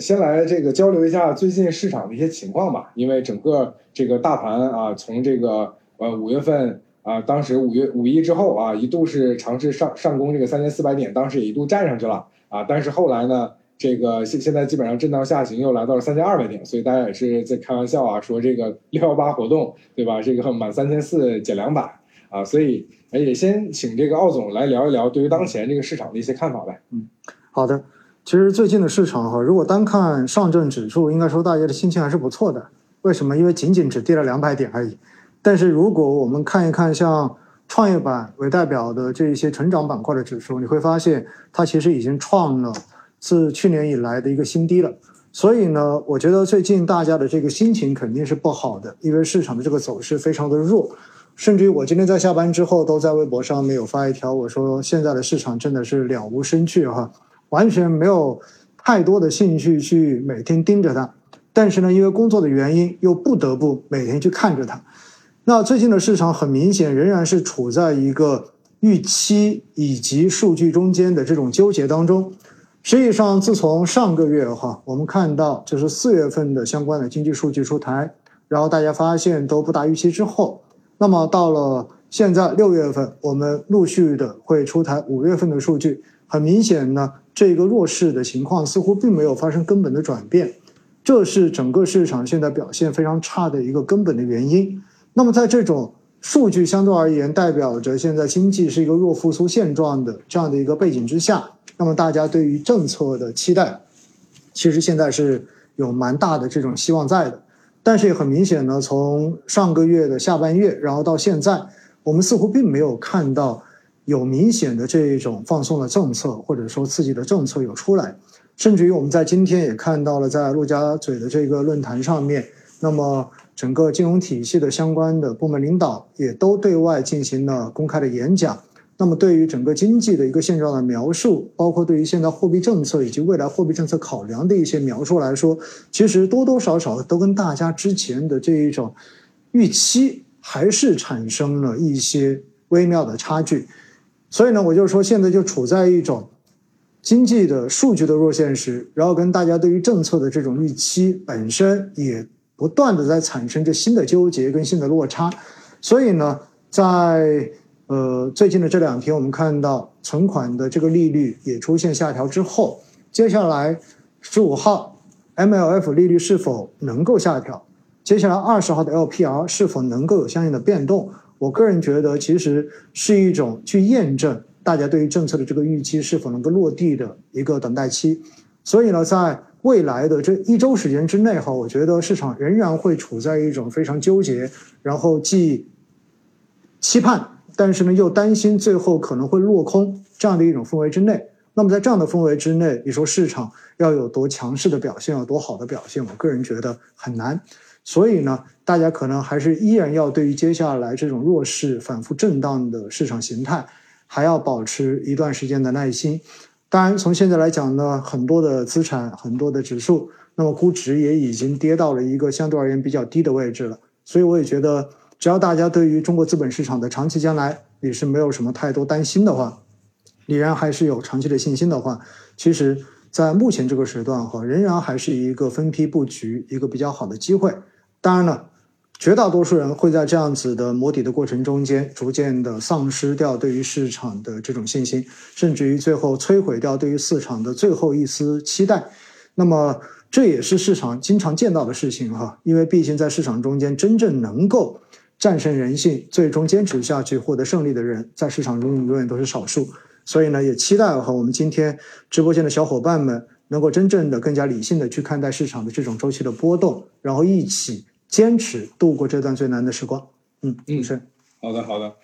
先来这个交流一下最近市场的一些情况吧，因为整个这个大盘啊，从这个呃五月份啊，当时五月五一之后啊，一度是尝试上上攻这个三千四百点，当时也一度站上去了啊，但是后来呢，这个现现在基本上震荡下行，又来到了三千二百点，所以大家也是在开玩笑啊，说这个六幺八活动对吧？这个满三千四减两百啊，所以也先请这个奥总来聊一聊对于当前这个市场的一些看法呗。嗯，好的。其实最近的市场哈，如果单看上证指数，应该说大家的心情还是不错的。为什么？因为仅仅只跌了两百点而已。但是如果我们看一看像创业板为代表的这一些成长板块的指数，你会发现它其实已经创了自去年以来的一个新低了。所以呢，我觉得最近大家的这个心情肯定是不好的，因为市场的这个走势非常的弱。甚至于我今天在下班之后都在微博上面有发一条，我说现在的市场真的是了无生趣哈。完全没有太多的兴趣去每天盯着它，但是呢，因为工作的原因，又不得不每天去看着它。那最近的市场很明显仍然是处在一个预期以及数据中间的这种纠结当中。实际上，自从上个月哈，我们看到就是四月份的相关的经济数据出台，然后大家发现都不达预期之后，那么到了现在六月份，我们陆续的会出台五月份的数据，很明显呢。这个弱势的情况似乎并没有发生根本的转变，这是整个市场现在表现非常差的一个根本的原因。那么，在这种数据相对而言代表着现在经济是一个弱复苏现状的这样的一个背景之下，那么大家对于政策的期待，其实现在是有蛮大的这种希望在的。但是也很明显呢，从上个月的下半月，然后到现在，我们似乎并没有看到。有明显的这一种放松的政策，或者说刺激的政策有出来，甚至于我们在今天也看到了，在陆家嘴的这个论坛上面，那么整个金融体系的相关的部门领导也都对外进行了公开的演讲。那么对于整个经济的一个现状的描述，包括对于现在货币政策以及未来货币政策考量的一些描述来说，其实多多少少都跟大家之前的这一种预期还是产生了一些微妙的差距。所以呢，我就说现在就处在一种经济的数据的弱现实，然后跟大家对于政策的这种预期本身也不断的在产生着新的纠结跟新的落差。所以呢，在呃最近的这两天，我们看到存款的这个利率也出现下调之后，接下来十五号 MLF 利率是否能够下调？接下来二十号的 LPR 是否能够有相应的变动？我个人觉得，其实是一种去验证大家对于政策的这个预期是否能够落地的一个等待期。所以呢，在未来的这一周时间之内，哈，我觉得市场仍然会处在一种非常纠结，然后既期盼，但是呢又担心最后可能会落空这样的一种氛围之内。那么在这样的氛围之内，你说市场要有多强势的表现，有多好的表现，我个人觉得很难。所以呢，大家可能还是依然要对于接下来这种弱势、反复震荡的市场形态，还要保持一段时间的耐心。当然，从现在来讲呢，很多的资产、很多的指数，那么估值也已经跌到了一个相对而言比较低的位置了。所以，我也觉得，只要大家对于中国资本市场的长期将来也是没有什么太多担心的话，依然还是有长期的信心的话，其实，在目前这个时段哈，仍然还是一个分批布局一个比较好的机会。当然了，绝大多数人会在这样子的摸底的过程中间，逐渐的丧失掉对于市场的这种信心，甚至于最后摧毁掉对于市场的最后一丝期待。那么这也是市场经常见到的事情哈，因为毕竟在市场中间，真正能够战胜人性、最终坚持下去、获得胜利的人，在市场中永远都是少数。所以呢，也期待和我们今天直播间的小伙伴们。能够真正的更加理性的去看待市场的这种周期的波动，然后一起坚持度过这段最难的时光。嗯，嗯，是好的，好的。